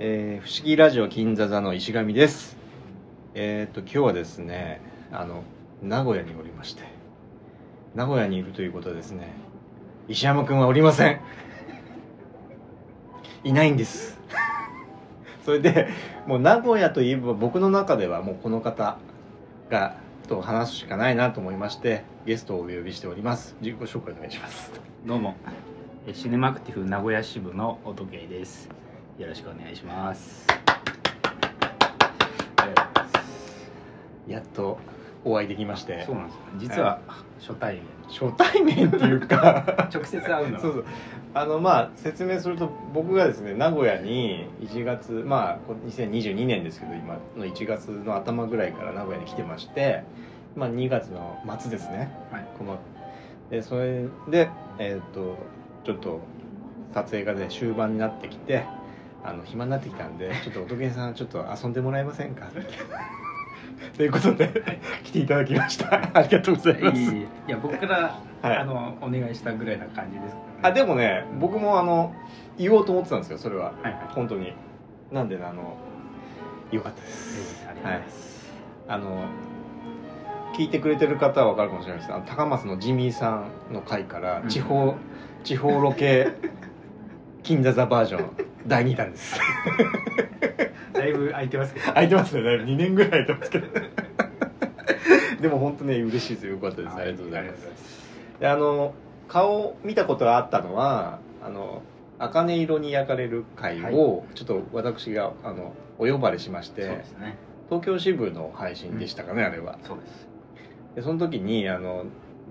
えー不思議ラジオ金座座の石上です。えっ、と今日はですねあの名古屋におりまして。名古屋にいるということはですね。石山くんはおりません。いないんです。それでもう名古屋といえば僕の中ではもうこの方がと話すしかないなと思いましてゲストをお呼びしております。自己紹介お願いします。どうも。シネマクティブ名古屋支部の音慶です。よろしくお願いします。やっとお会いできまして。そうなんですよ実は初対面。初対面っていうか。直接会うの？はそうそう。あのまあ説明すると僕がですね名古屋に1月まあこ2022年ですけど今の1月の頭ぐらいから名古屋に来てましてまあ2月の末ですね。はい。このでそれでえっ、とちょっと撮影がね終盤になってきてあの暇になってきたんでちょっと音源さんちょっと遊んでもらえませんか？ということで来ていただきました。ありがとうございます。いや僕から、はい。あのお願いしたぐらいな感じですあでもね僕もあの言おうと思ってたんですよそれは。はいはい。本当に。なんでねあのよかったです。ええありがとうございます、あの聞いてくれてる方は分かるかもしれないです。あの高松のジミーさんの回からうん。地方、地方ロケ 金座座バージョン第2弾です。だいぶ空いてますけど。空いてますね。だいぶ2年ぐらい空いてますけど。でも本当ね嬉しいです。よよかったです。ありがとうございます。であの顔見たことがあったのはあの茜色に焼かれる会を、ちょっと私があのお呼ばれしましそうてですね。東京支部の配信でしたかね、あれは。そうです。でその時にあの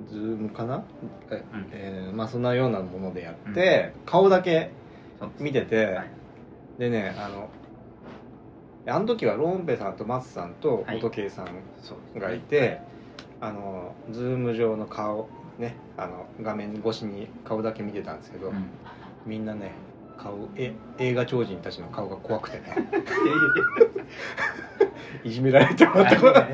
ズームかな？え、うん。えーまあそんなようなものでやって、顔だけ見てて、はい。でねあのあの時はロンペさんとマスさんとはい。音慶さんがいて、あのズーム上の顔ねあの画面越しに顔だけ見てたんですけど、うん。みんなね顔え映画超人たちの顔が怖くてね。いじめられてもらってあのね。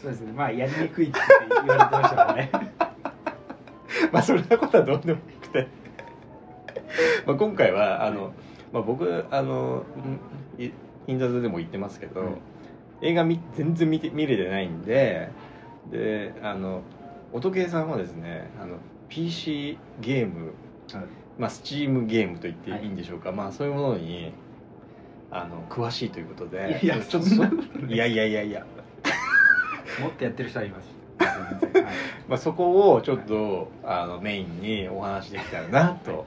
そうですね。まあやりにくいって言われてましたからね。まあそんなことはどうでもよくて まあ今回はあの、まあ、僕あのんい銀座でも言ってますけど、うん。映画見全然見て見れてないんでであの音ゲーさんはですねあの PC ゲームはい。まあ、スチームゲームと言っていいんでしょうか、まあそういうものにあの詳しいということでいやいやちょっとい。いやいやいやいや、もっとやってる人はいますはい まあ、そこをちょっとあのメインにお話できたらなと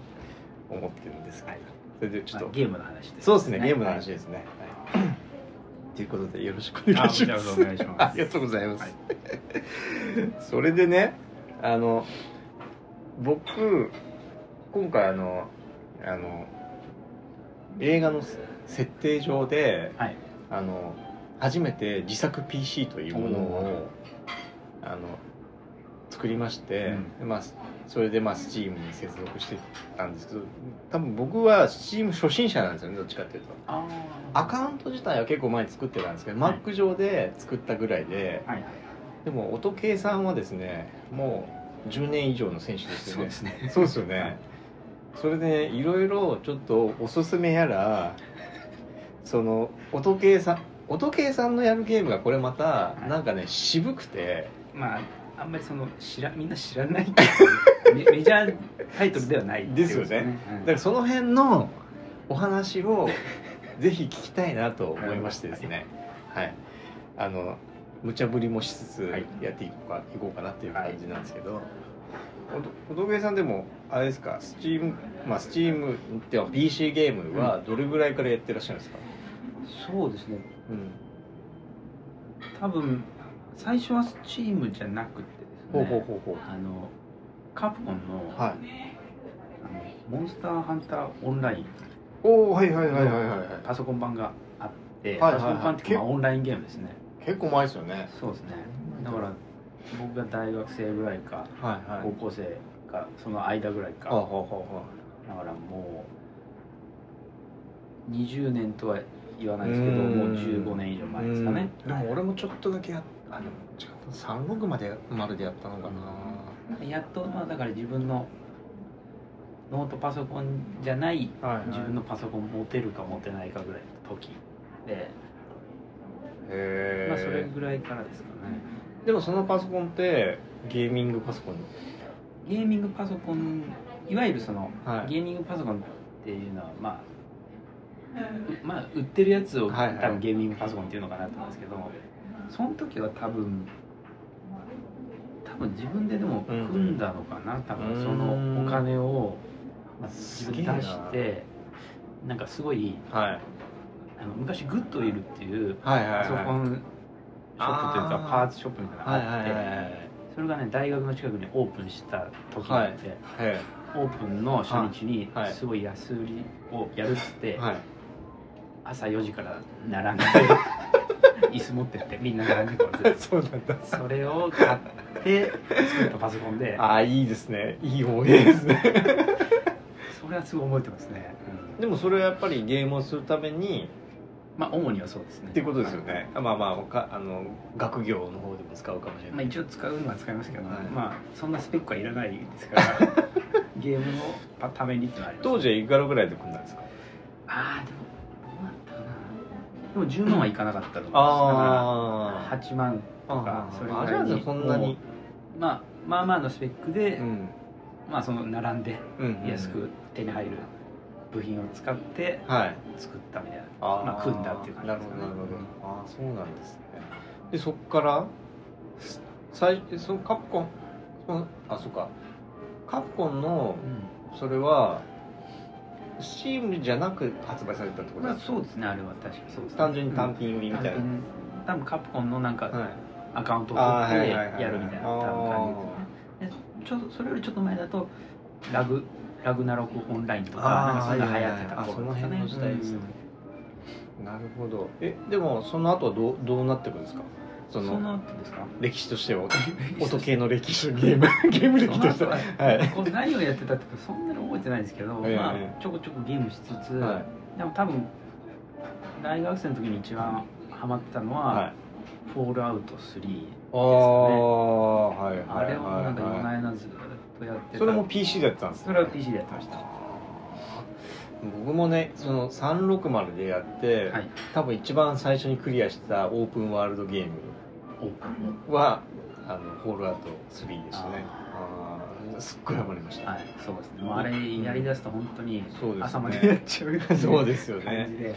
思ってるんですけど、はい。それでちょっと、まあゲームの話で。すそうですねゲームの話でですね、はい。ということでよろしくお願いします。あ りがとうございます、はい。それでねあの僕今回あのあの映画の設定上ではい。あの初めて自作 PC というものおをあの作りまして、まあ、それでまあ Steam に接続してたんですけど多分僕は Steam 初心者なんですよねどっちかっていうと。あアカウント自体は結構前に作ってたんですけど、はい。Mac 上で作ったぐらいではいでも音計さんはですねもう10年以上の選手ですよね。そうですね。そうですよね、はいそれでねいろいろちょっとおすすめやらその音計さん音計さんのやるゲームがこれまたい。なんかね渋くて。まああんまりその知らみんな知らないメメジャータイトルではないですよね。うん。だからその辺のお話を ぜひ聞きたいなと思いましてですね。はい。あの無茶ぶりもしつつはい。やっていこうか,、い、こうかなっていう感じなんですけど、おと小峠さんでもあれですかスチームまあスチームっては PC ゲームはどれぐらいからやってらっしゃるんですか、そうですね。うん。多分最初はスチームじゃなくてですねほうほうほうほう。あのカプコンの,、はい。あのモンスターハンターオンライン。おおはいはいはいはいはいはい。パソコン版があって、パソコン版っていうかまあオンラインゲームですね。結構前ですよね。そうですね。だから僕が大学生ぐらいか高校生かその間ぐらいか。だからもう20年とは言わないですけどうん。もう15年以上前ですかね。うん。でも俺もちょっとだけやあでも違った。36までまででやったのかな。やっとまあだから自分のノートパソコンじゃないはいはい。自分のパソコン持てるか持てないかぐらいの時で、まあ、それぐらいからですかね。でもそのパソコンってゲーミングパソコン？ゲーミングパソコンいわゆるその、はい。ゲーミングパソコンっていうのはまあうまあ売ってるやつを、はいはい。多分ゲーミングパソコンっていうのかなと思うんですけどその時は多分多分自分ででも組んだのかな、多分そのお金を、まあ、自分で出してな。んかすごいはい。あの昔グッドウィルっていうパソコンショップというかパーツショップみたいなのがあって、はいそれがね大学の近くにオープンした時があって、はい。オープンの初日にはい。すごい安売りをやるっつって、はい。朝4時から並んで 椅子持ってってみんな並んでこう そうなんだ。それを買って作ったパソコンで。ああいいですね。いい思い出ですね。それはすごい覚えてますね、でもそれはやっぱりゲームをするためにまあ主にはそうですね。っていうことですよね、まあまあ他あの学業の方でも使うかもしれまあ、ない、一応使うのは使いますけど、はい。まあそんなスペックはいらないですからゲームのためにってのはあります。当時はいくらぐらいで組んだんですか？ああでもでも10万はいかなかったと思います。あだから8万とかそれぐらいに。そんなに。まあまあまあのスペックで、うん。まあその並んでうんうん安く手に入る部品を使ってはい。作ったみたいな、あー。まあ組んだっていう感じですかね。どなるほど。ああそうなんですね。でそっからす最そのカプコンそのあそっか。カプコンのうそれはスチームじゃなく発売されたってこん、まあそうですねあれは。確かそうですね。単純に単品売りみたいな、単品。多分カプコンのなんかはい。アカウントを取ってはいはいはいやるみたいな多分感じですね。でちょっとそれよりちょっと前だとラグラグナロクオンラインとかなんかそんな流行ってた頃ですかねその辺の時代ですね。うん。なるほど。えでもその後はどうどうなっていくんですか？その歴史としては。音系の歴史ゲーム。ゲーム歴としては。はい。何をやってたってそんなに覚えてないですけど、ええ。まあ、ちょこちょこゲームしつつ、はでも多分大学生の時に一番ハマってたのは、はい。フォールアウト3ああはいはいあれをなんか夜はいな夜なずっとやってた。それも PC でやってたんですね。それは PC でやってました僕もねその360でやって、はい。多分一番最初にクリアしたオープンワールドゲームはあのフォールアウト3でしたね。すっごいハマりました、はいそうですね。もうあれやりだすと本当に朝までやっちゃう そうですよ感じねで。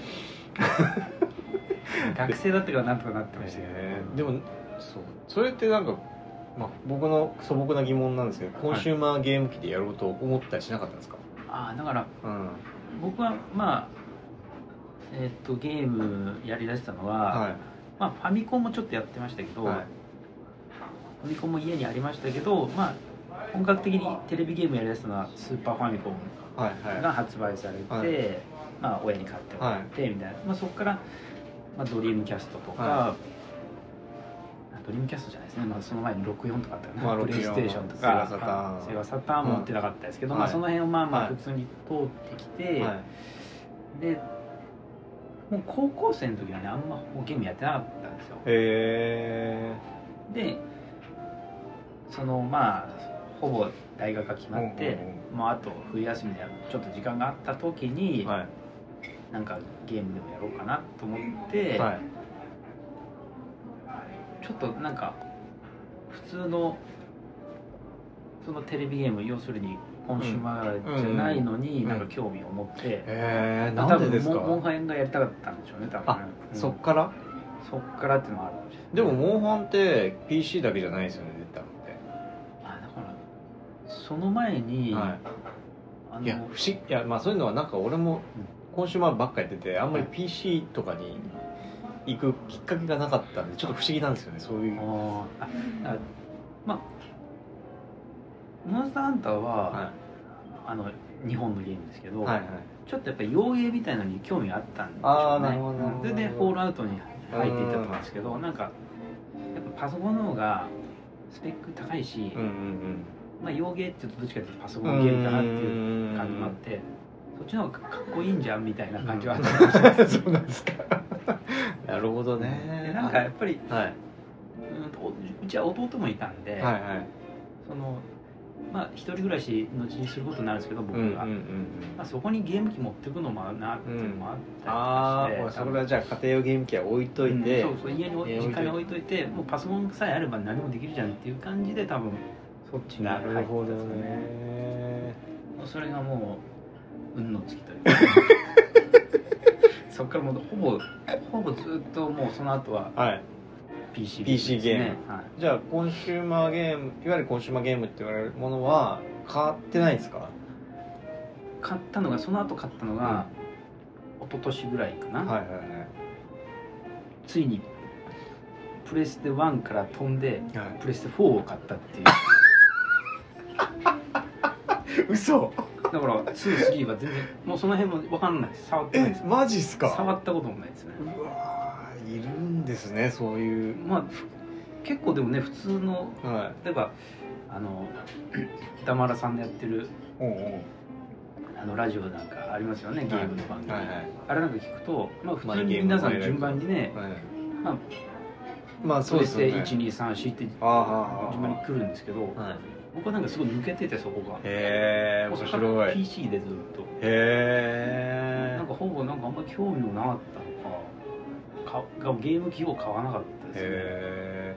学生だったからなんとかなってましたけど、え。ーでもそう。それってなんか、まあ、僕の素朴な疑問なんですけどコンシューマーゲーム機でやろうと思ったりしなかったんですか、ああだからうん僕はまあえっとゲームやりだしたのは、はい。まあ、ファミコンもちょっとやってましたけど、はい。ファミコンも家にありましたけど、まあ、本格的にテレビゲームやりだしたのはスーパーファミコンはいはい。が発売されて、はい。まあ、親に買ってもらってみたいな、まあ、そこから、まあ、ドリームキャストとか、はあドリームキャストじゃないですね、まあ、その前に64とかあったかな、まあプレイステーションとか。セガサター。ンはいセガサターンも持ってなかったですけど、うんまあ、その辺をまあまあはい。普通に通ってきて、はい。でもう高校生の時はねあんまゲームやってなかったんですよ。へでそのまあほぼ大学が決えまって、もうあと冬休みでちょっと時間があった時に、はい。なんかゲームでもやろうかなと思って、はいちょっとなんか普通のそのテレビゲーム要するにコンシューマーじゃないのにうん。なんか興味を持って、へえまあなんでですか？モンハンがやりたかったんでしょうね多分。あうん。そっから？そっからっていうのはあるかもしれない。でもモンハンって PC だけじゃないですよね出たのっあだからその前に、てはあのいいや不思議いやまあそういうのはなんか俺もコンシューマーばっかやっててあんまり PC とかに行くきっかけがなかったんでちょっと不思議なんですよねそういう。あーあまあモンスターハンターは、はあの日本のゲームですけど、いはいはい。ちょっとやっぱり洋芸みたいなのに興味があったんでしょうね。それでフォールアウトに入っていったと思うんですけどなんかやっぱパソコンの方がスペック高いし、うんうんまあ、洋芸ってどっちかっていうとパソコンゲームかなっていうう感じもあってそっちの方がかっこいいんじゃんみたいな感じはあったんかもしれないです。そうなんですか。なるほどでねなんかやっぱりはい。うんとうちは弟もいたんで、はいはい。そのまあ一人暮らし後にすることになるんですけど僕が、うんうんうんうん。まあ、そこにゲーム機持ってくのもなっていうのもあったあありとかして、それはじゃあ家庭用ゲーム機は置いといて、うんそうそう家に置い家に置いといて。実家に置いといてもうパソコンさえあれば何もできるじゃんっていう感じで多分そっちにな入ったるほどんですよねそれがもう運の尽きとい。う かそっからもうほぼほぼずっともうその後ははい。PC PC ゲームですね。はい。じゃあコンシューマーゲームいわゆるコンシューマーゲームって言われるものは買ってないですか？買ったのがその後買ったのが、一昨年ぐらいかな、はいはいはい。ついにプレステ1から飛んではい。プレステ4を買ったっていう。嘘だから23は全然もうその辺も分かんない。触ってないえです。マジっすか？触ったこともないですね。うわーいるんですねそういう。まあふ結構でもね普通のは例えばあの歌丸さんのやってるいおうおう。あのラジオなんかありますよねゲームの番組、はいはい。あれなんか聞くと、まあ、普通に皆さん順番にね、はい。まあ、まあそうですよね。プレステ1234って順番に来るんですけどはい僕はなんかすごい抜けててそこが。へえ面白い。へ PC でずっと。えなんかほぼなんかあんまり興味もなかったのか。かがゲーム機を買わなかったですね。へえ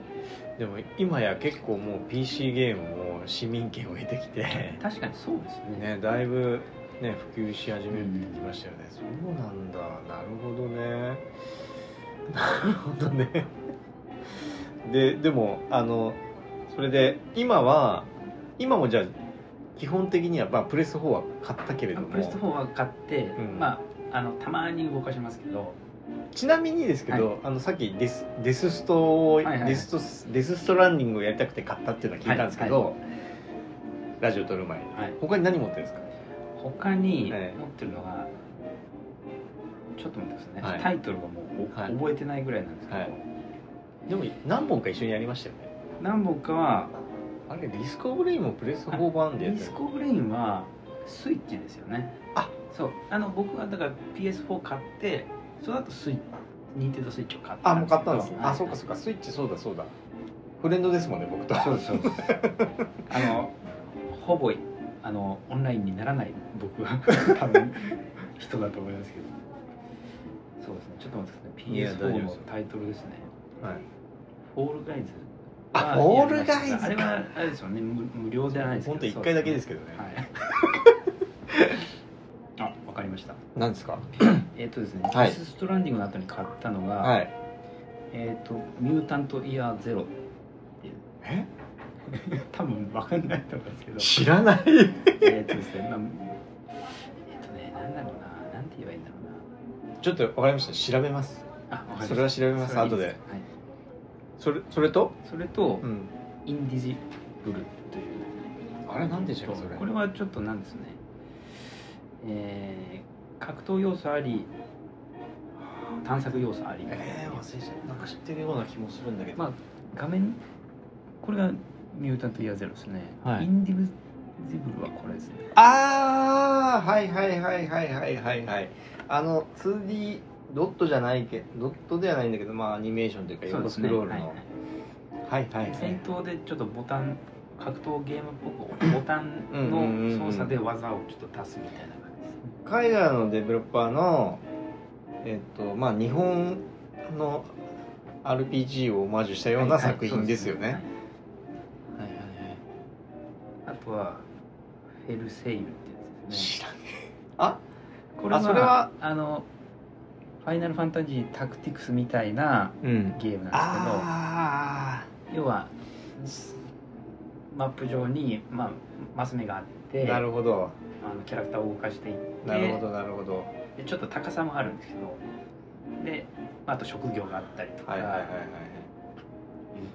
でも今や結構もう PC ゲームも市民権を得てきて。確かにそうですね。ねだいぶね普及し始めてきましたよね、そうなんだ。なるほどね。なるほどね。ででもあのそれで今は今もじゃあ基本的には、まあ、プレス4は買ったけれども。プレステ4は買って、うん。まああのたまに動かしますけど。ちなみにですけど、あのさっきデスデスストを、いはいはい。デストデスストランディングをやりたくて買ったっていうのは聞いたんですけど、はいラジオ撮る前に。はい。他に何持ってるんですか？他に持ええってるのが、ちょっと待ってくださいね、はい。タイトルがもう覚えてないぐらいなんですけど、はい。でも何本か一緒にやりましたよね。何本かはあれリスクオブレインもプレステ4版でやってるリスコブレインはスイッチですよね。あ。そう。あの僕はだから PS4 買ってその後スイッチニンテンドースイッチを買ったあもう買ったんですね。はいあそうかそうか。スイッチそうだそうだ。フレンドですもんね僕と。そうですそうです あのほぼあのオンラインにならない僕は。多分人だと思いますけど。そうですね。ちょっと待ってくださいいやね大丈夫です PS4 のタイトルですね。はい。フォールガイズあはフォールガイズあれはあれですよね。無無料じゃないですけど。本当一回だけですけどね。はい。あわかりました。何ですか？えっ、とですね、はい。デスストランディングの後に買ったのが、はい。えっ、とミュータントイヤーゼロっていう。え？多分わかんないと思うんですけど。知らない。えっとですね、まあ、えっ、とね、なんだろうな、なんて言えばいいんだろうちょっとわかりました。調べます。な。あ、わかりました。それは調べます。後で。はい。それそれと？それと、うんインディジブルという。あれなんでしたっけそれ？これはちょっとなんですね。えー、格闘要素あり、探索要素あり。えー、忘れちゃったなんか知ってるような気もするんだけど、まあ、画面、これがミュータントイヤーゼロですね。はいインディビジブルはこれですね。ああはいはいはいはいはいはいはいあの 2D ドットじゃないけどドットではないんだけどまあアニメーションというか横スクロールの。はい。はいはいはい。戦闘でちょっとボタン格闘ゲームっぽくボタンの操作で技をちょっと足すみたいな感じですね海外のデベロッパーのえっとまあ日本の RPG をオマージュしたような作品ですよね、はいはいはい。あとはフェルセイルってやつですね。知らねあ？これはあそれは？あのファイナルファンタジータクティクスみたいなうん。ゲームなんあですけど要はマップ上に、まあ、マス目があってあなるほど。あのキャラクターを動かしていってなるほどなるほど。でちょっと高さもあるんですけどであと職業があったりとか、はいはいはいはいい。う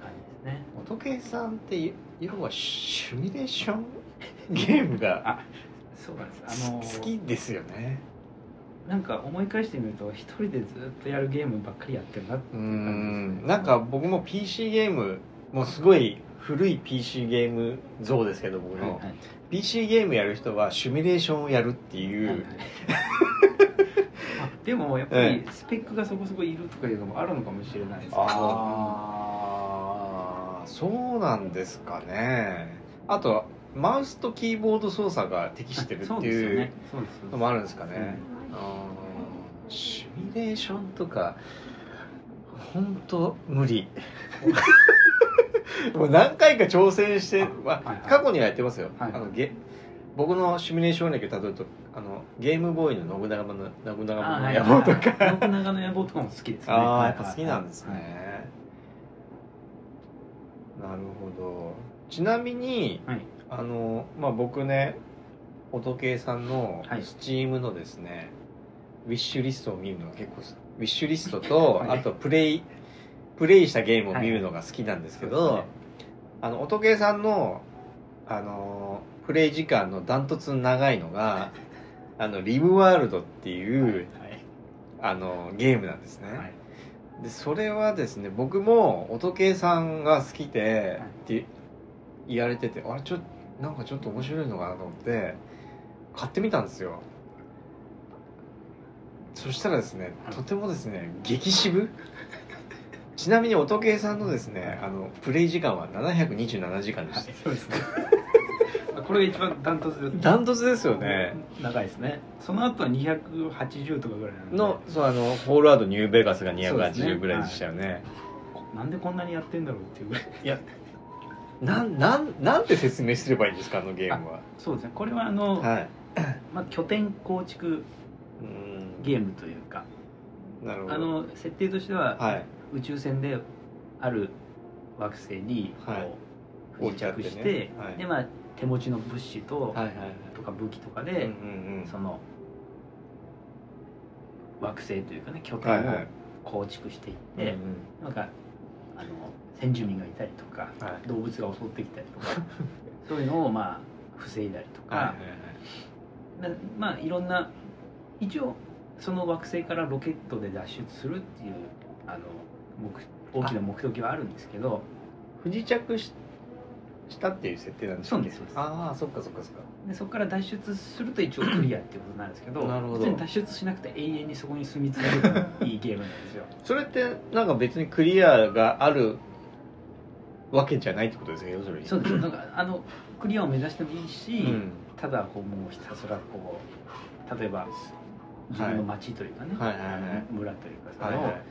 感じですね。音計さんって要はシミュレーションゲームがあそうなんです。あの好きですよねなんか思い返してみると一人でずっとやるゲームばっかりやってるなってういう感じですね。ん。なんか僕も PC ゲームもうすごい古い PC ゲーム像ですけど僕の、はいはい。PC ゲームやる人はシミュレーションをやるっていう、はいはい。あでもやっぱりスペックがそこそこいるとかいうのもあるのかもしれないですけど。ああそうなんですかね。あとマウスとキーボード操作が適してるっていうのもあるんですかね、シミュレーションとか本当無理。もう何回か挑戦して、まあはいはい。過去にはやってますよ、はいあのゲ僕のシミュレーション歴をたどるとあのゲームボーイの信長の信長の野望とか、はい信長の野望とかも好きですね。ああやっぱ好きなんですね、はいなるほど。ちなみにはい。あのまあ僕ね音計さんのはい。スチームのですね、ウィッシュリストを見るのが結構ウィッシュリストと、はい。あとプレイプレイしたゲームを見るのが好きなんですけど、そうですねあの音計さんのあのプレイ時間のダントツ長いのがあのリムワールドっていう、あのゲームなんですね、はい。はいでそれはですね僕も音計さんが好きでって言われててあれちょなんかちょっと面白いのかなと思って買ってみたんですよそしたらですねとてもですね激渋？ちなみに音計さんのですねあのプレイ時間は727時間でした、そうですね。これが一番ダントツでダントツですよね。長いですね。その後は280とかぐらいなんで。のそうあのホールアウトニューベガスがそうですね280ぐらいでしたよね。なんでこんなにやってんだろうっていうぐらい。いやなんなんなんて説明すればいいんですかあのゲームは。そうですね。これはあの、はい。まあ、拠点構築うんゲームというか。なるほど。あの設定としては、はい。宇宙船である惑星にこう、はい。不時着して、ね。はい。でまあ手持ちの物資と、はいはいはい。とか武器とかで、うんうんうん。その惑星というかね拠点をはい。はい構築していって、うんうん。なんかあの先住民がいたりとか、はい。動物が襲ってきたりとか そういうのをまあ防いだりとか、はいはいはい。なまあいろんな一応その惑星からロケットで脱出するっていうあの目大きな目的はあるんですけど不時着ししたっていう設定なんですそうですそうです。ああそっかそっかそっか。でそこから脱出すると一応クリアっていうことになるんですけどなるほど。別に脱出しなくて永遠にそこに住み続けるいいゲームなんですよ。それってなんか別にクリアがあるわけじゃないってことですね要するに。そうです。なんかあのクリアを目指してもいいし、うん。ただこうもうひたすらこう例えば自分の町というかね、村というかそれを、はいはい。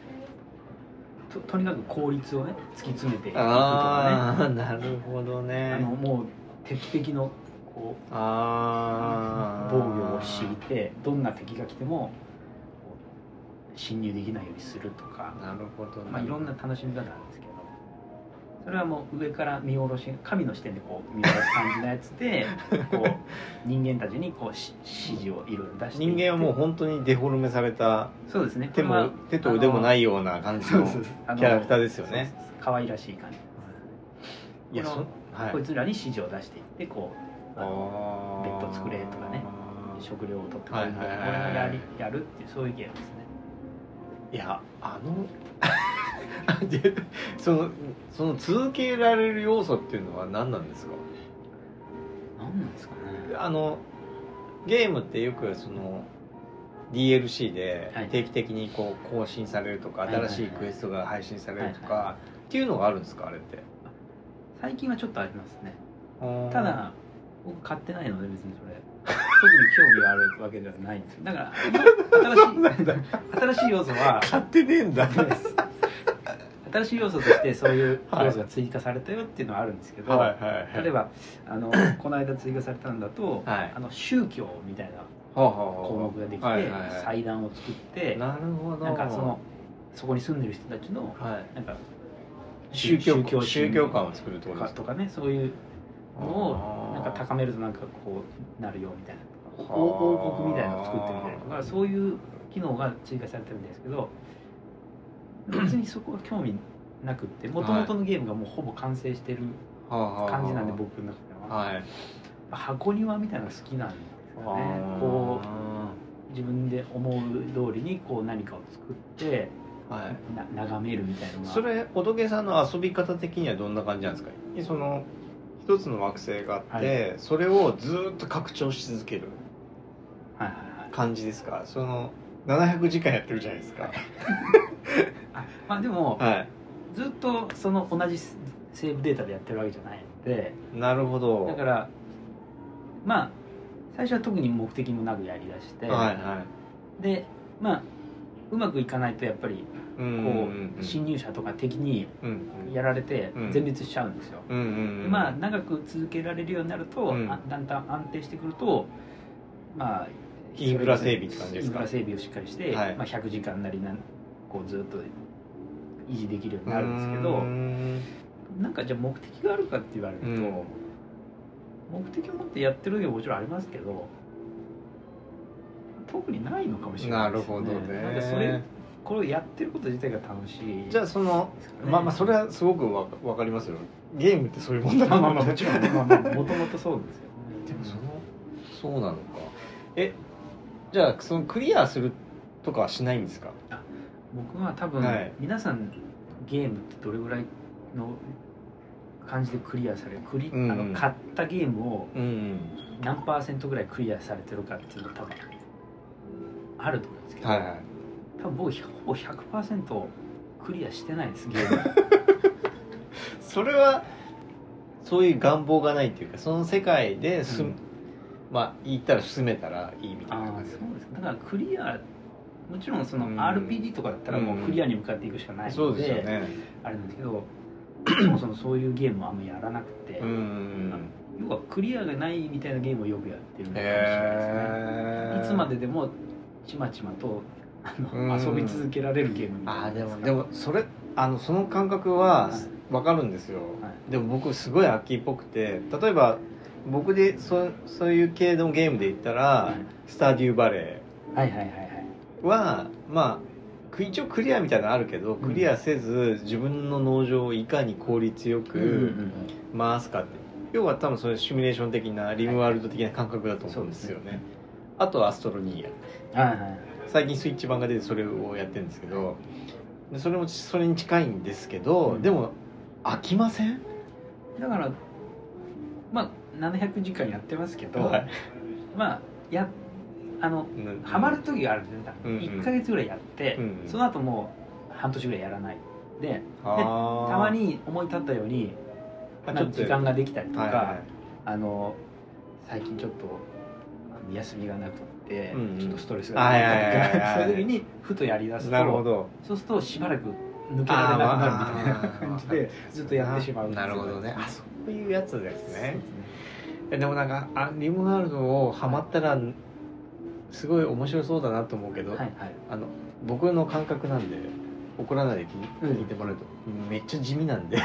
ととにかく効率をね突き詰めていくとかああなるほどね。ねあのもう鉄壁のこうああ防御を敷いてどんな敵が来ても侵入できないようにするとか、なるほどね。まあ、いろんな楽しみ方なんですけどそれはもう上から見下ろし神の視点でこう見下ろす感じのやつで こう人間たちにこうし指示をいろいろ出して人間はもう本当にデフォルメされたそうですね。手も手と腕もないような感じのキャラクターですよね。可愛らしい感じ。いやそはい。こいつらに指示を出していってこうあのベッド作れとかね食料を取ってこれがやりやるっていうそういうゲームですね。いやあので そのその続けられる要素っていうのは何なんですか？何なんですかね。あのゲームってよくその DLC ではい。定期的にこう更新されるとか、はい新しいクエストが配信されるとか、っていうのがあるんですか？あれって。最近はちょっとありますね。たただ僕買ってないので別にそれ。特に興味があるわけではないんですよ。だから新しい 新しい要素は買ってねえんだ 新しい要素としてそういう要素が追加されたよっていうのはあるんですけど、はいはいはい。例えばあの この間追加されたんだと、はい。あの宗教みたいな項目ができて、祭壇を作ってなるほど。なんかそのそこに住んでる人たちのはい。なんか宗教宗教観を作るとか？とかねそういうのをなんか高めるとなんかこうなるよみたいな。王国みたいなのを作ってみたりとかそういう機能が追加されてるんですけど別にそこは興味なくってもともとのゲームがもうほぼ完成してる感じなんで僕の中では。はい。箱庭みたいなのが好きなんですよね。こう自分で思う通りにこう何かを作ってうはい。な眺めるみたいなそれおどけさんの遊び方的にはどんな感じなんですか？その一つの惑星があって、はそれをずっと拡張し続けるはいはいはい。感じですか？その700時間やってるじゃないですか。あ まあでもはい。ずっとその同じセーブデータでやってるわけじゃないので。なるほど。だからまあ最初は特に目的もなくやりだして、はいはでまあうまくいかないとやっぱりいここう侵入者とか敵にうんやられてうん。全滅しちゃうんですよ、まあ長く続けられるようになると、うん。あだんだん安定してくるとまあインフラ整備って感じですか？インフラ整備をしっかりして、はい。まあ、100時間なりなんこうずっと維持できるようになるんですけどなんかじゃあ目的があるかって言われると、うん。目的を持ってやってる時はもちろんありますけど特にないのかもしれなないるですよほどね。なんかそれこれをやってること自体が楽しいじゃあそのまあまあそれはすごくわわかりますよ。ゲームってそういうもんだまあまあもちろんまあまあもともとそうですよ。ねでもそのそうなのか。えじゃあそのクリアするとかはしないんですか？僕は多分、はい。皆さんゲームってどれぐらいの感じでクリアされるクリ、うんうん。あの買ったゲームをうん何パーセントぐらいクリアされてるかっていうのが多分あると思うんですけど、はいはい。多分僕ほぼ100%クリアしてないですゲーム。それはそういう願望がないっていうかその世界で住む、うん。まあ言ったら住めたらいいみたいああな感じそうです。かだからクリアもちろんそのうん。RPG とかだったらもうクリアに向かっていくしかないそうので,、ね。あれなんですけどそもそもそういうゲームはあんまやらなくて、うん要はクリアがないみたいなゲームをよくやってるのかもしれないですね。いつまででもちまちまと遊び続けられるゲームみたいあな。あでもでもそれあのその感覚ははい。わかるんですよ、はでも僕すごい秋っぽくて例えば僕でそそういう系のゲームで言ったら、はい。スタデューバレはいはいはいはい。ーはまあ一応クリアみたいなのあるけどクリアせず自分の農場をいかに効率よく回すかって。要は多分そういうシミュレーション的なリムワールド的な感覚だと思うんですよね,、あとはアストロニーヤ最近スイッチ版が出てそれをやってるんですけどでそれもそれに近いんですけど、うん。でも飽きません？だからまあ700時間やってますけど、はい。まあやあのうん。ハマる時があるんですね多分。うんうん。1か月ぐらいやって、うんその後もう半年ぐらいやらない。であー。たまに思い立ったようになんかあちょっと。時間ができたりとか、はいはいあの最近ちょっと休みがなくて、うんうん。ちょっとストレスがあったりとか、はいはいはいはいそういう時にふとやりだすとなるほど。そうするとしばらく抜けられなくなるみたいな感じで ずっとやってしまうなるほどね。あそういうやつですね。でもなんかあリムワールドをハマったらすごい面白そうだなと思うけど、はいはい。あの僕の感覚なんで怒らないで聞いてもらうと、めっちゃ地味なんで。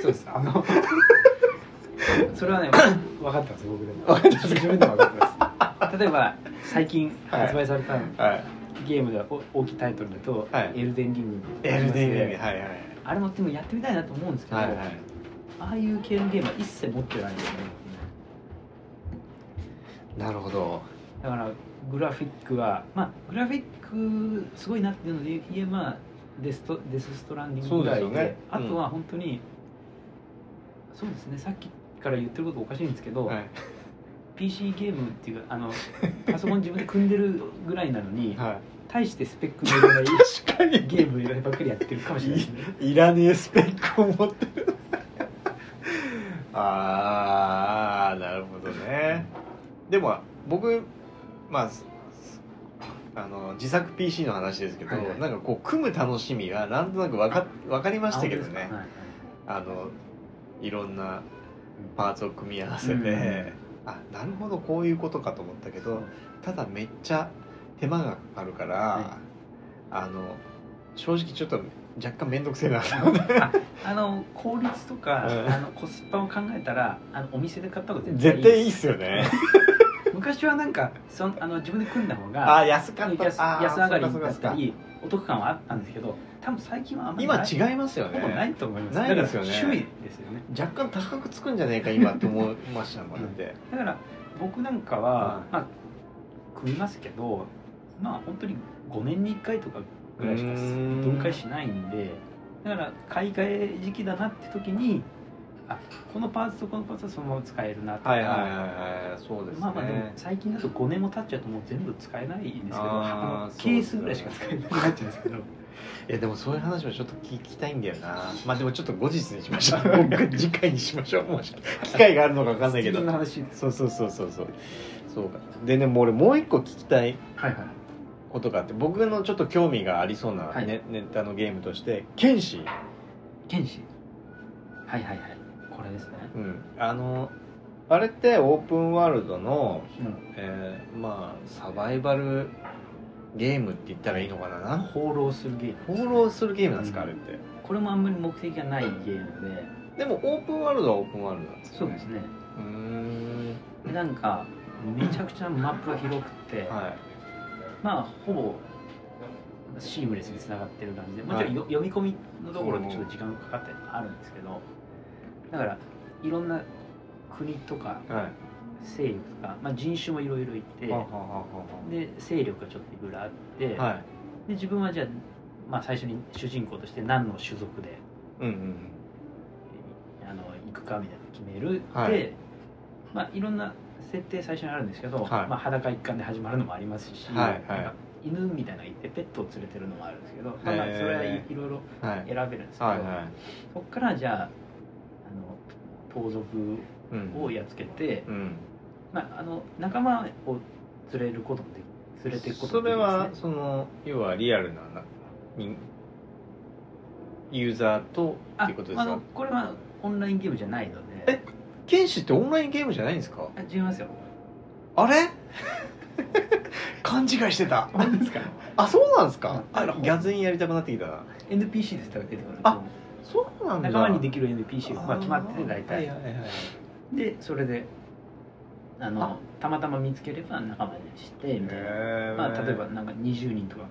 そうです。あの それはね 分かってます僕でも。分かって自分でも分かってます。例えば最近はい発売されたはい。ゲームではお大きいタイトルだと「はい。エルデンリング」エルデンリングはいではい。あれもでもやってみたいなと思うんですけど、はいはい。ああいう系のゲームは一切持ってないんですよね。なるほど。だからグラフィックはまあグラフィックすごいなっていうので言えばデストデスストランディングぐらいでそうですよね。あとは本当に、そうですねさっきから言ってることおかしいんですけど、はい。PC ゲームっていうかあのパソコン自分で組んでるぐらいなのに、は大してスペックのいらないい確かに。ゲームばっかりやってるかもしれない。ですねいらねえスペックを持ってる。ああなるほどね。でも僕まあすあの自作 PC の話ですけど、はいはいなんかこう組む楽しみがなんとなく分か分かりましたけどね。あ本あのいろんなパーツを組み合わせて、うんあなるほどこういうことかと思ったけどただめっちゃ手間がかかるから、はあの正直ちょっと若干面倒くせえなあの効率とか、うん。あのコスパを考えたらあのお店で買った方が絶絶対いいっすすよね昔はなんかそんあの自分で組んだ方があ安かった。安安上がりだったりお得感はあったんですけど多分最近はあんまり今違いますよほぼないねと思います。ないですよね。だから趣味ですよね。若干高くつくんじゃねえか今って思いましたもんだってだから僕なんかは、まあ組みますけどまあ本当に5年に1回とかぐらいしか分解しないんでだから買い替え時期だなって時にあこのパーツとこのパーツはそのまま使えるなとか、はいはいはいはいそうですね、まあまあでも最近だと5年も経っちゃうともう全部使えないんですけどあのケースぐらいしか使えなくなっちゃうんですけど。いやでもそういう話もちょっと聞きたいんだよな。まあでもちょっと後日にしましょう。僕次回にしましょう。もし機会があるのか分かんないけど。そうそうそうそうそうそう。かでねもう俺もう一個聞きたいことがあって僕のちょっと興味がありそうなはい。ネ,、ネタのゲームとして「剣士。剣士。はいはいはいこれですね」うん。あのあれってオープンワールドの、うん。えーまあサバイバルゲームって言ったらいいのかな？放浪するゲーム放浪するゲームなんですか、うん。あれって。これもあんまり目的がないゲームで。でもオープンワールドはオープンワールドなんですそうですね。うーん。でなんかめちゃくちゃマップが広くて、はい。まあほぼシームレスにつながってる感じでもちろんよ、読み込みのところでちょっと時間がかかってあるんですけどだからいろんな国とかはい。勢力とか、まあ、人種もいろいろいてで勢力がちょっといろいろあって、で自分はじゃあ、まあ、最初に主人公として何の種族であの行くかみたいなの決める、はい。で、まあ、いろんな設定最初にあるんですけど、はい。まあ、裸一貫で始まるのもありますし、犬みたいなのがいてペットを連れてるのもあるんですけど、まあ、それはいいろいろはい。選べるんですけど、そこからじゃあ盗賊うん。をやっつけて、うん。まあ、あの仲間を連れることもでき連れていくことそれもできますね。はその要はリアルなユーザーとあっていうことですかあのこれはオンラインゲームじゃないので。え剣士ってオンラインゲームじゃないんですか？あ違いますよ。あれ？勘違いしてた。本当ですか？あそうなんですか？あだからギャズインやりたくなってきたな。NPC ですから出てくるあそうなんだ。仲間にできる NPC がまあ決まってて大はい体。はいはいはい。でそれであのあ。たまたま見つければ仲間にしてみたいな、まあ、例えばなんか20人とか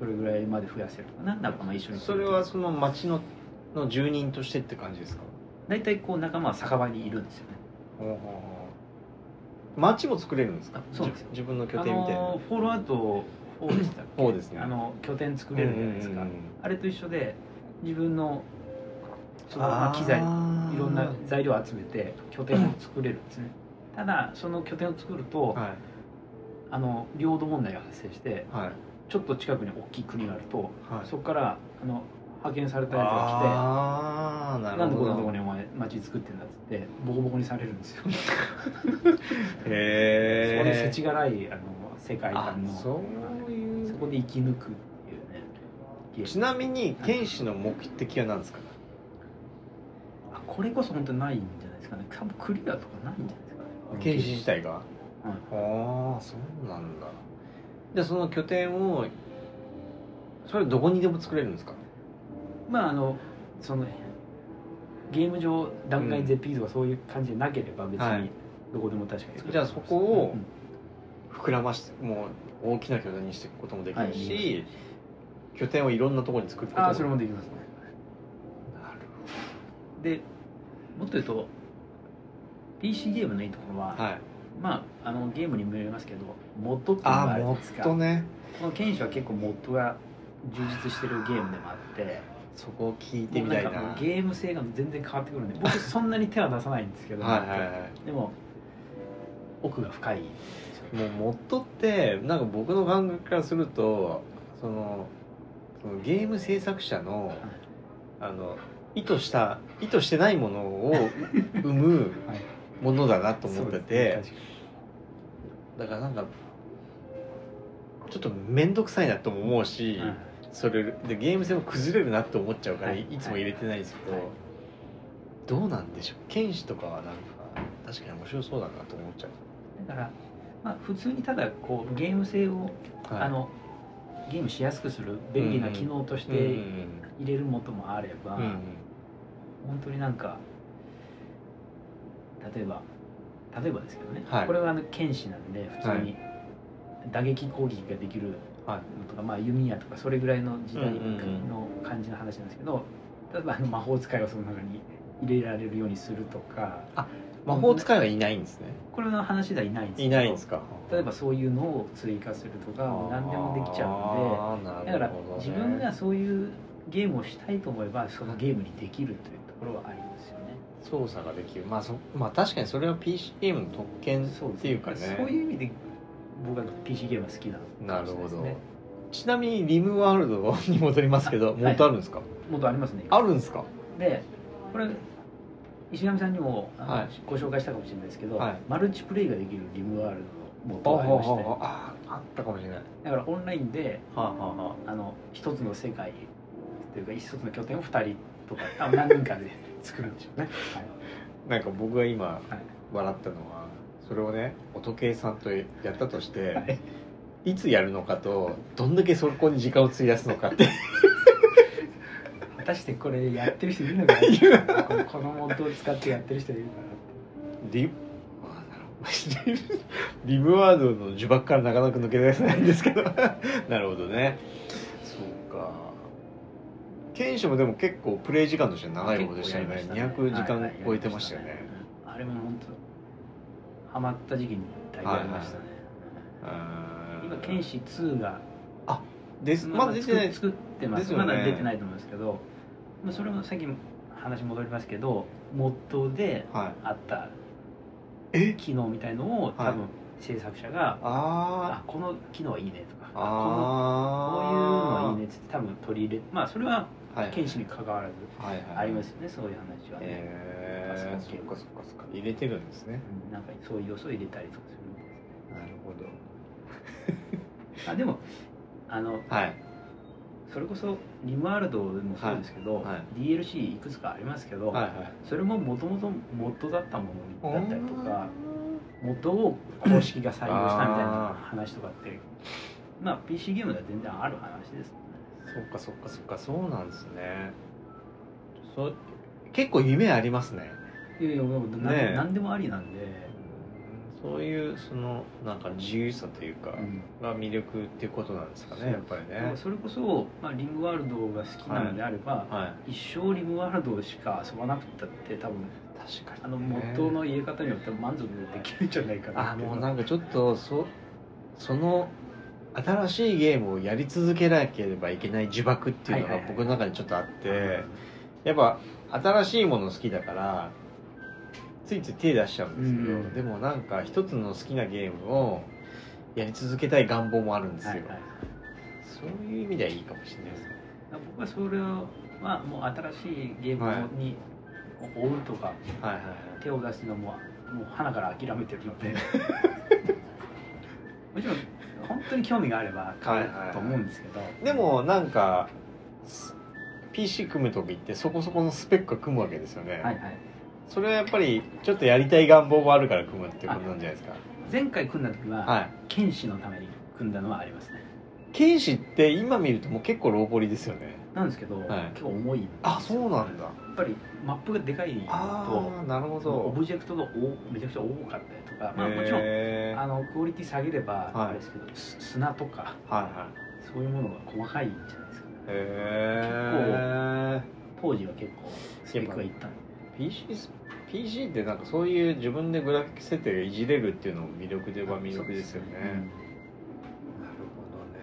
それぐらいまで増やせるかな。仲間一緒にそれはその町のの住人としてって感じですか？大体こう仲間は酒場にいるんですよね。町も作れるんですか？そうですよ。自分の拠あ点みたいな。のフォールアウト4でしたっけ？4ですね。あの拠点作れるじゃないですか、あれと一緒で自分のそのまあ機材いろんな材料を集めて拠点を作れるんですね。ただその拠点を作ると、はい。あの領土問題が発生してはい。ちょっと近くに大きい国があると、はい。そこからあの派遣されたやつが来て「なんでこんなとこにお前町作ってんだ」っつってボコボコにされるんですよ、へそれえ世知辛いあの世界あ観のそういう。そこで生き抜くっていうねちなみに剣士の目的は何ですか？あこれこそ本当にないんじゃないですかね。多分クリアとかないんじゃないですかね。剣士自体が？はい。ああそうなんだ。じゃあその拠点をそれどこにでも作れるんですか？まああのそのゲーム上段階うん ZP とかそういう感じでなければ別はい。にどこでも確かに作れるじゃあそこをうん。膨らましてもう大きな拠点にしていくこともできるはいし、拠点をいろんなところに作ることもああそれもできますね。なるでもっと言うと PC ゲームのいいところは、はい。まああのゲームにもよりますけどモッドっていうのがあるんですか。ね。この剣士は結構モッドが充実してるゲームでもあってそこを聞いてみたいな。ゲーム性が全然変わってくるんで僕そんなに手は出さないんですけどはいはいはい。でも奥が深いもうモッドってなんか僕の感覚からするとそのそのゲーム制作者のあの意図した意図してないものを 生むはい。ものだなと思ってて、そうですねだからなんかちょっと面倒くさいなとも思うし、確かにそれでゲーム性も崩れるなって思っちゃうから、はい。い、つも入れてないんですけど、はい。どうなんでしょう？剣士とかはなんか確かに面白そうだなと思っちゃう。んだから、まあ、普通にただこうゲーム性を、う、あのゲームしやすくする便利な機能としうんうんて入れるものもあれば、うんうん本当になんか例えば例えばですけどね、はい。これはあの剣士なんで普通に打撃攻撃ができるはい。のとか、まあ、弓矢とかそれぐらいの時代の感じの話なんですけど、例えばあの魔法使いをその中に入れられるようにするとか魔法使いはいないんですね。これの話ではいないんですいないんですか？例えばそういうのを追加するとか何でもできちゃうんうんででだから自分がそういうゲームをしたいと思えばそのゲームにできるという。ところはありますよね。操作ができる。まあそまあ確かにそれは PC ゲームの特権っていうかね。そういう意味で僕は PC ゲームが好きなのかなるほど。ちなみにリムワールドに戻りますけど、はい。もっとあるんですか、もっとありますね。あるんですか？でこれ石上さんにもはい。ご紹介したかもしれないですけど、はい。マルチプレイができるリムワールドのあ元がありまして。ああったかもしれない。だからオンラインではあはあはあ。の一つの世界というか一つの拠点を2人とかあ何人かで作るんでしょうね、あなんか僕が今はい。笑ったのはそれをね音計さんとやったとして、はい。い、つやるのかとどんだけそこに時間を費やすのかって。果たしてこれやってる人いるのかな。このモッドを使ってやってる人いるかなって。リあなるほど。リムワードの呪縛からなかなか抜け出せないんですけど。なるほどね剣士もでも結構プレイ時間としては長い方でしたよね。結構やりま200時間はいはい超えてましたよね、やりましたね。あれも本当ハマった時期に大体やりましたね、あー今剣士2がですまだ出てない。作ってます。ね。まだ出てないと思うんですけどまあそれもさっき話戻りますけどモッドではい。あったえ？機能みたいのを多分制作者が、ああこの機能はいいねとかああこのこういうのあはいいねっつって多分取り入れまあそれははい剣士に関わらずはいはいありますよねそういう話はね、えー、そっかそっかそっか。入れてるんですね。うん。なんかそういう要素を入れたりとかするなるほど。あでもあのはい。それこそリムワールドもそうですけど、はい。はい。DLC いくつかありますけど、はいはい。それももともとモッドだったものだったりとかモッドを公式が採用したみたいな話とかって まあ PC ゲームでは全然ある話ですそっかそっかそっか。そうなんですね。そう結構夢ありますね。いやいやねえ。何でもありなんで、そういうそのなんか自由さというかうん。が魅力っていうことなんですかねやっぱりね。それこそ、まあ、リムワールドが好きなのであれば、は一生リムワールドしか遊ばなくたって多分い確かに、ね、あのモッドの入れ方によっては満足できるんじゃないかなあもうなんかちょっとそその新しいゲームをやり続けなければいけない呪縛っていうのが僕の中にちょっとあってやっぱ新しいもの好きだからついつい手出しちゃうんですけど、うんでもなんか一つの好きなゲームをやり続けたい願望もあるんですよ、はいはいそういう意味ではいいかもしれないですね。僕はそれはもう新しいゲームに追うとかはいはいはい。手を出すのももう花から諦めてるのでもちろん本当に興味があれば買うと思うんですけど、でもなんかす PC 組む時ってそこそこのスペックが組むわけですよね、はいはい。それはやっぱりちょっとやりたい願望もあるから組むってことなんじゃないですか。前回組んだ時は、はい。剣士のために組んだのはありますね。剣士って今見るともう結構ローポリですよねなんですけど、はい。結構重いんですよ。あそうなんだ。やっぱりマップがでかいとあなるほオどブジェクトがおめちゃくちゃ多かったりとか、まあ、もちろんへー。あのクオリティ下げればはい。あれですけど、す砂とかはいはい。そういうものが細かいんじゃないですかね。へえ当時は結構スペックがいったんで。PC, PC ってなんかそういう自分でグラフィック設定がいじれるっていうのも魅力では魅力ですよね、なるほどね。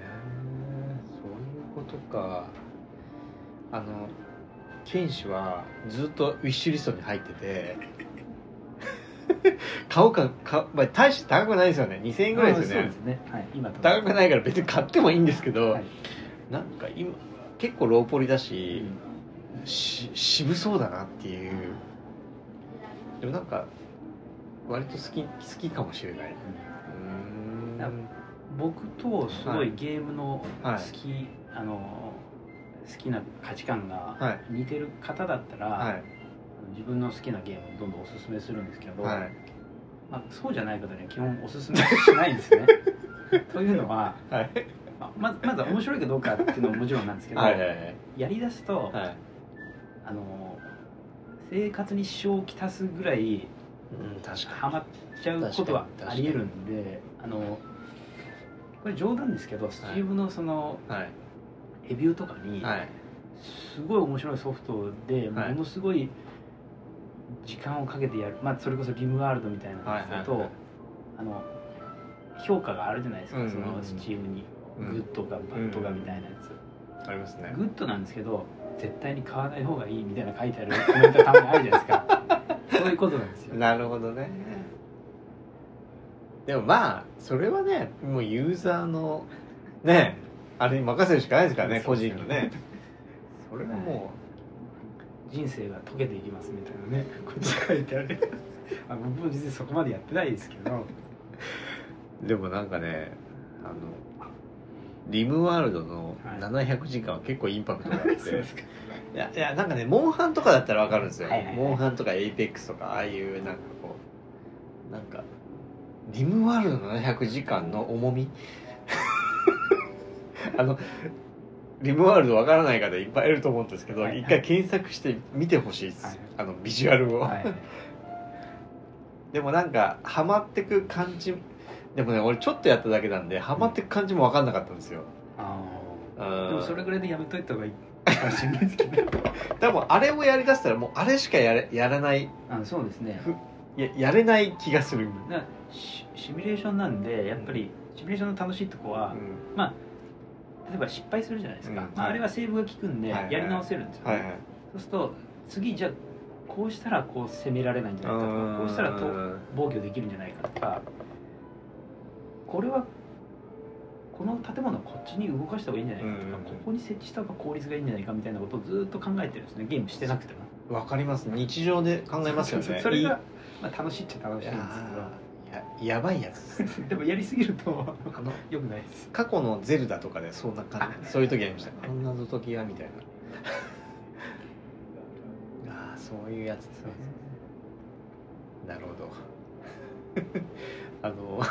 そういうことかあの剣士はずっとウィッシュリストに入ってて 買おうか買う、まあ、大して高くないですよね。2000円ぐらいですよね。そうですね。はい今と高くないから別に買ってもいいんですけど、はい。なんか今結構ローポリだうし、ん。し渋そうだなっていう。でもなんか割と好き好きかもしれない。うん。な僕とすごいゲームの好はい。き、あの好きな価値観がはい。似てる方だったら、はい。自分の好きなゲームをどんどんおすすめするんですけど、はい。まあ、そうじゃない方には基本おすすめしないんですね。というのは、はい。まずまず面白いかどうかっていうのももちろんなんですけど、はいはいやりだすと、はい。あの生活に支障をきたすぐらいうん確かハマっちゃうことはありえるんであのこれ冗談ですけど、スチームのそのにはいレビューとかに、はい。すごい面白いソフトでもはい。のすごい時間をかけてやる、まあ、それこそリムワールドみたいなやつだと、あの評価があるじゃないですか、そのスチームに、うん。グッドかバッドかみたいなやつ、ありますね。グッドなんですけど絶対に買わない方がいいみたいな書いてある コメントたまにあるじゃないですか。そういうことなんですよ。なるほどね。でもまあそれはねもうユーザーのねあれに任せるしかないですからね個人のね。それはも人生が溶けていきますみたいなね こと書いてある。あ僕も実際そこまでやってないですけど。うでもなんかねあのリムワールドのはい。700時間は結構インパクトがあって、そうですか。いやいやなんかねモンハンとかだったらわかるんですよ、はいはいはい。モンハンとかエイペックスとかああいうなんかこうなんかリムワールドの700時間の重みあのリムワールドわからない方いっぱいいると思うんですけど、はいはい。一回検索して見てほしいです、はいあのビジュアルを、はいでもなんかハマってく感じでもね俺ちょっとやっただけなんでハマってく感じも分かんなかったんですよ、あうん。あでもそれぐらいでやめといた方がいいかもしれないですけど 多分あれをやりだしたらもうあれしかやれやらない。あそうですね。ややれない気がする、シシミュレーションなんでやっぱりシミュレーションの楽しいとこは、う例えば失敗するじゃないですか、うん。まあ、あれはセーブが効くんでやり直せるんですよ、ね。はいはい。そうすると次じゃあこうしたらこう攻められないんじゃないかとかこうしたらと防御できるんじゃないかとかこれはこの建物をこっちに動かした方がいいんじゃないかとか、うん。ここに設置した方が効率がいいんじゃないかみたいなことをずっと考えてるんですねゲームしてなくても。わかります。日常で考えますよね。そ それが、まあ、楽しいっちゃ楽しいんですいややばいやつ。でもやりすぎるとあのよくないです。過去のゼルダとかでそんな感じ。そういう時ありました。あんな謎解きがみたいな。ああそういうやつですね。なるほど。あの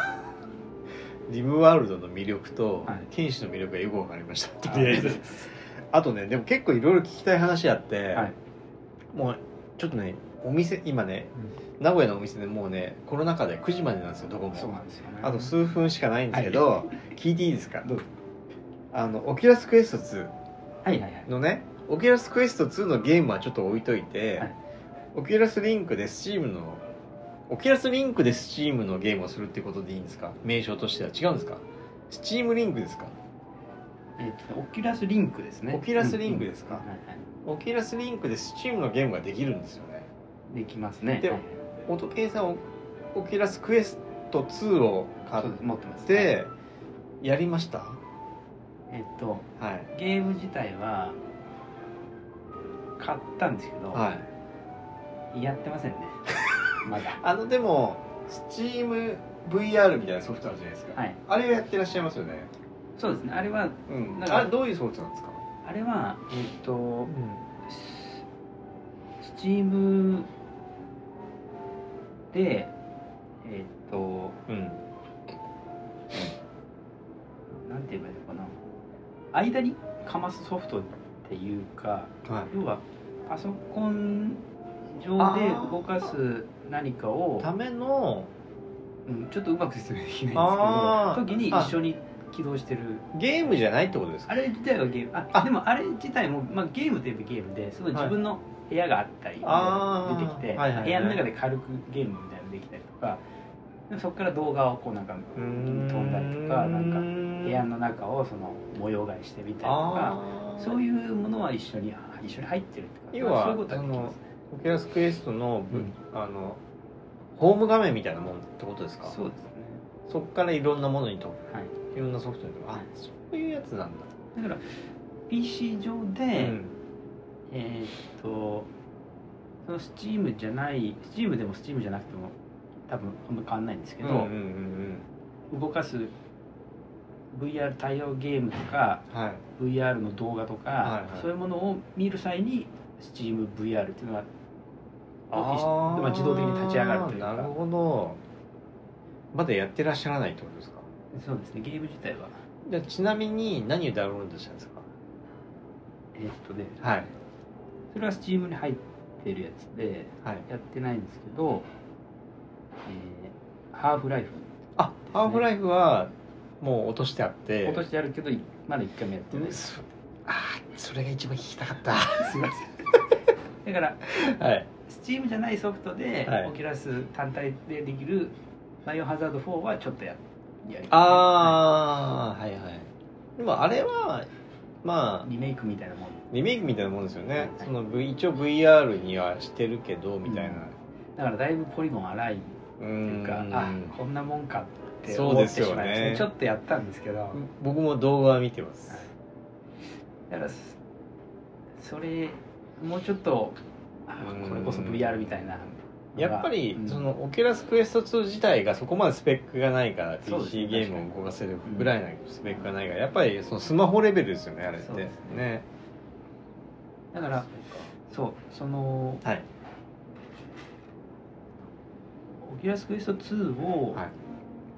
リムワールドの魅力とはい。天使の魅力がよく分かりました。とりあえず。あとねでも結構いろいろ聞きたい話あって、はい。もうちょっとねお店今ね名古屋のお店でもうねコロナ禍で9時までなんですよどこも。そうなんですよね。あと数分しかないんですけど、聞いていいですか？あのオキュラスクエスト2はいはいはい。のねオキュラスクエスト2のゲームはちょっと置いといて、はい。オキュラスリンクでスチームのオキュラスリンクでスチームのゲームをするってことでいいんですか？名称としては違うんですか？スチームリンクですか？えっとオキュラスリンクですね。オキュラスリンクですか？うんうんはいはい。オキュラスリンクでスチームのゲームができるんですよねできますね。ではい。音計さんオオキュラスクエスト2を買っそうです。持ってます。てやりました？えっとはい。ゲーム自体は買ったんですけど、はい。やってませんね。まだ。あのでも SteamVR みたいなソフトあるじゃないですか、はい。あれをやってらっしゃいますよね？そうですね。あれはうん。あれどういうソフトなんですか？あれはえっとうん。スチームでえっとうん。なんて言えばいいのかな。間にかますソフトっていうかはい。要はパソコン上で動かす何かをためのうん、ちょっとうまく説明できないんですけど時に一緒に起動してる。ゲームじじゃないってことですか？あれ自体はゲーム。ああ。でもあれ自体も、まあ、ゲームといえばゲームですごい自分の部屋があったり、出てきて、はいはいはい。部屋の中で軽くゲームみたいなのできたりとかでそこから動画をこうなんか飛んだりとかなんか部屋の中をその模様替えしてみたりとかそういうものは一緒に一緒に入ってるっていうか要はそういうことはできます。ねオキュラスクエストの,、うん。あのホーム画面みたいなもんってことですか？そうですね。そっからいろんなものにとはい。いろんなソフトにとあそういうやつなんだ、だから PC 上で、うんえーっとその Steam じゃない Steam でも Steam じゃなくても多分あんま変わんないんですけど、うんうんうん動かす VR 対応ゲームとかうんはい。VR の動画とか、はいはい。そういうものを見る際に SteamVR っていうのがあー。まあ自動的に立ち上がるというか。なるほど。まだやってらっしゃらないってことですか？そうですね。ゲーム自体は。じゃあちなみに何をダウンロードしたんですか？えーっとね。はいそれは Steam に入ってるやつではい。やってないんですけど、えーハーフライフ。あハーフライフはもう落としてあって。落としてあるけどいまだ一回もやってない。あーそれが一番聞きたかった。すいません。だからはい。Steam じゃないソフトで、はい。オキュラス単体でできるバイオハザード4はちょっとややりああはいはい。でもあれはまあリメイクみたいなもん。リメイクみたいなもんですよね、はい。その v 一応 VR にはしてるけどみたいな、だからだいぶポリゴン荒いっていうかうん。あこんなもんかってそう思ってしまいますね。ちょっとやったんですけど、僕も動画は見てます、だからそそれもうちょっとこれこそ VR みたいなやっぱり、うん。そのオキュラスクエスト2自体がそこまでスペックがないから PC ゲームを動かせるぐらいのスペックがないからやっぱりそのスマホレベルですよねあれって。そうですね。だからそうそのはい。オキュラスクエスト2を、はい。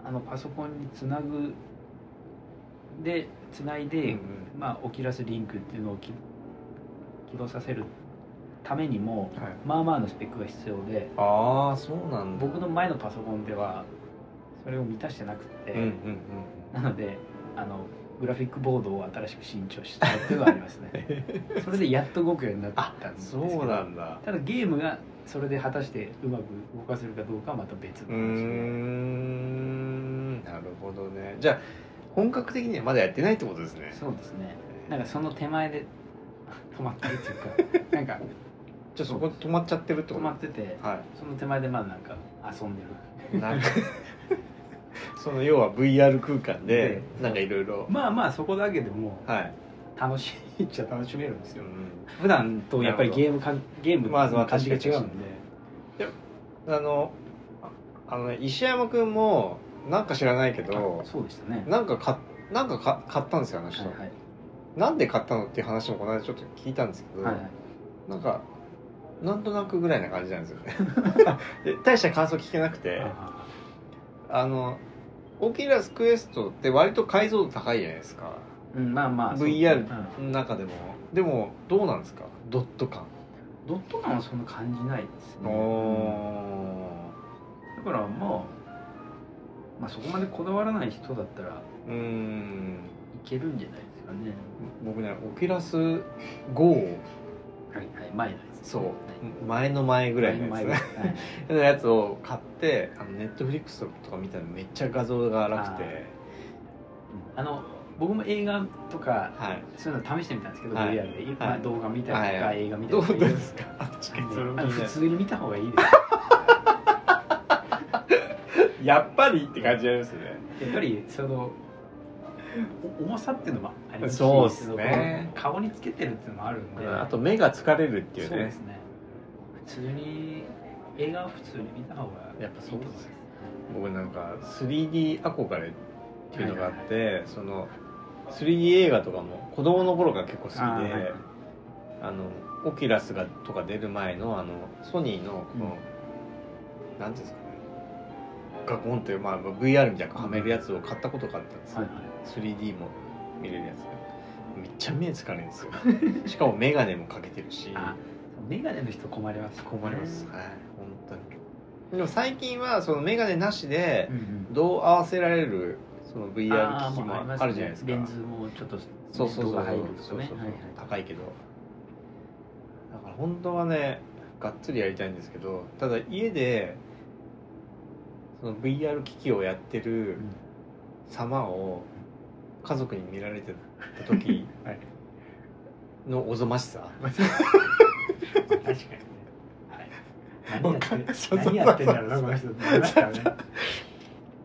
あのパソコンにつなぐでつないで、うんうん。まあ、オキュラスリンクっていうのをき起動させるためにもはい。まあまあのスペックが必要でああそうなんだ。僕の前のパソコンではそれを満たしてなくて、うんうんなのであのグラフィックボードを新しく新調したっていうのがありますね。それでやっと動くようになったんですけどそうなんだ。ただゲームがそれで果たしてうまく動かせるかどうかはまた別うーの話でん。なるほどね。じゃあ本格的にはまだやってないってことですね。そうですね。なんかその手前で止まってるっていうか じゃあそこ止まっちゃってるってこと？止まっててはその手前でまあなんか遊んでる。いなんか その要は VR 空間ででなんかいろいろ。まあまあそこだけでもはい、楽しいっちゃ楽しめるんですよ。うん。普段とやっぱりゲームかゲームまあまあの感じが違うんで。あのああのね石山君もなんか知らないけどあそうでしたね。なんかかなんかか買ったんですよあの人、はいはい。なんで買ったのっていう話もこの間ちょっと聞いたんですけど、はいはい。なんかなんとなくぐらいな感じなんですよね。で 大した感想聞けなくて。ああのオキュラスクエストって割と解像度高いじゃないですか。うんまあまあ VR うんの中でも。でもどうなんですか？ドット感。ドット感はそんな感じないですおね。おだからまあまあそこまでこだわらない人だったらうん。けるんじゃないですかね。僕ねオキュラス GO はいはい前のそう。はい。前の前ぐらいのやつ。やつを買ってあのネットフリックスとか見たらめっちゃ画像が荒くて。あの僕も映画とかはい。そういうの試してみたんですけど、はい。VR で、まあ、はい。動画見たりとか、映画見たどうりとか？です。か普通に見た方がいいです。やっぱりって感じありますよね。やっぱりそのお重さっていうのもありますしそうっすね。顔につけてるっていうのもあるんで。あと目が疲れるっていうね。そうですね。普通に映画は普通に見た方がやっぱそうです。僕なんか 3D 憧れっていうのがあって、その 3D 映画とかも子供の頃から結構好きであ、のオキュラスがとか出る前のあのソニーのこの、なんていうんですかねガコンという、まあ、VR みたいなのはめるやつを買ったことがあったんですよ、はいはい。3D も見れるやつめっちゃ目疲れるんですよ。しかも眼鏡もかけてるし。あメガネの人困ります。困ります、はい。本当に。でも最近はその眼鏡なしでどう合わせられるその VR 機器もーあるじゃないですか。レンズもちょっとそうそうそうそう。そうそう高いけど。だから本当はねがっつりやりたいんですけどただ家でその VR 機器をやってる様を家族に見られてた時はい。のおぞましさ。確かにね、はい、何やってんだろうなこの人ってなりますからね。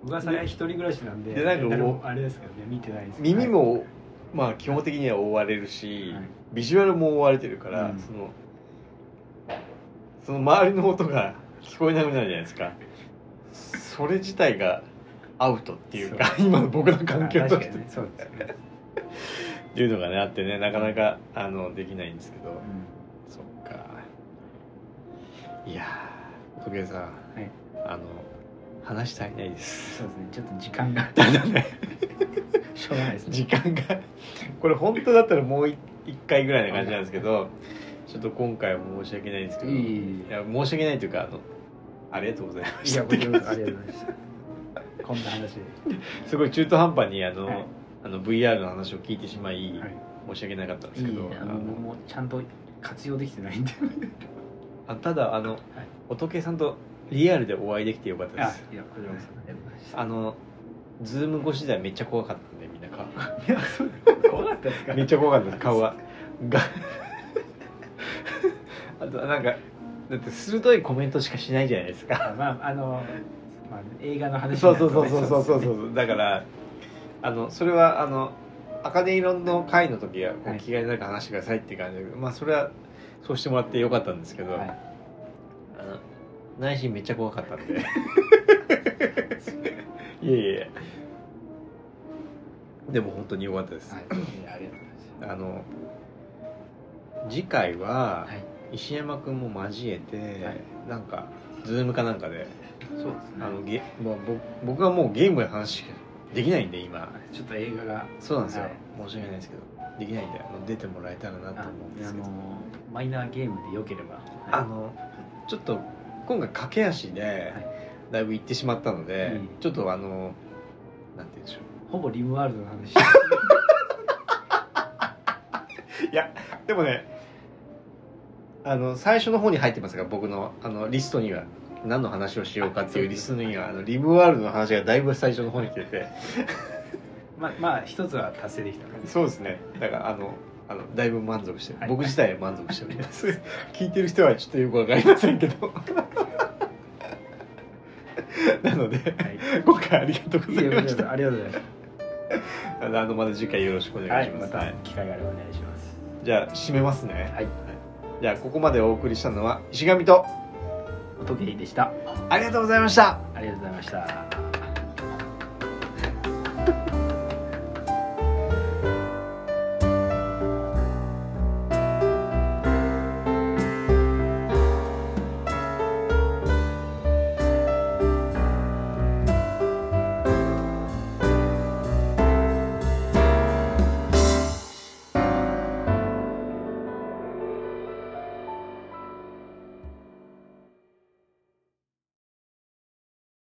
僕はそれは一人暮らしなんででなんかもあれですけどね見てないです耳も、まあ基本的には覆われるし、はい。ビジュアルも覆われてるから、うん。そのその周りの音が聞こえなくなるじゃないですかそれ自体がアウトっていうか今の僕の環境として、ねそうですね、っていうのがねあってねなかなかあのできないんですけど、うそっか。いやー時計さん、はい。あの話足りないでん、す。そうですね。ちょっと時間が。しょうがないですね。時間が。これ本当だったらもう一一回ぐらいな感じなんですけどちょっと今回は申し訳ないんですけど。いや申し訳ないというかあのありがとうございまいした。やこちらこそありがとうございました。こんな話。ですごい中途半端にあの、はい。あの VR の話を聞いてしまい、はい。申し訳なかったんですいいけど。あのあの僕もちゃんと活用できてないんで。あただあの、乙女さんとリアルでお会いできてよかったであすい。やこちらこそありがとうございました。あのズーム越しではめっちゃ怖かったんでみんな顔。いやそう怖かったですか？めっちゃ怖かったです顔が。が。あとなんかだって鋭いコメントしかしないじゃないですか。まああの、まあ、映画の話、ね、そうそうそうそうそうそうそう、だからあのそれはあのアカデミの会の時はお気軽になんか話してくださいって感じ、はい、まあそれはそうしてもらってよかったんですけど、はい、あの内心めっちゃ怖かったんで。いやいやいやでも本当によかったです、はい、ありがとうございます。あの次回は、はい。石山君も交えて、はい。なんかズームかなんかでそうですね。あのゲ、まあ、ぼ僕はもうゲームの話できないんで今。ちょっと映画が。そうなんですよ、はい。申し訳ないですけど。できないんであの出てもらえたらなと思あうんですけど。あのマイナーゲームでよければ。あのちょっと今回駆け足でだいぶ行ってしまったので、うん。ちょっとあのなんて言うんでしょほぼリムワールドの話。う いやでもねあの最初の方に入ってますが僕のあのリストには何の話をしようかっていうリストにはあのリムワールドの話がだいぶ最初の方に来てて。まあまあ一つは達成できたから。そうですね。だからあのあのだいぶ満足してる、はい。僕自体は満足しております。聞いてる人はちょっとよくわかりませんけど。なのではい。今回ありがとうございました。ありがとうございます。あのあのまた次回よろしくお願いします、はい、まはいた機会があればお願いします。じゃあ締めますね。はいじゃあここまでお送りしたのは石神と時計でした。ありがとうございました。ありがとうございました。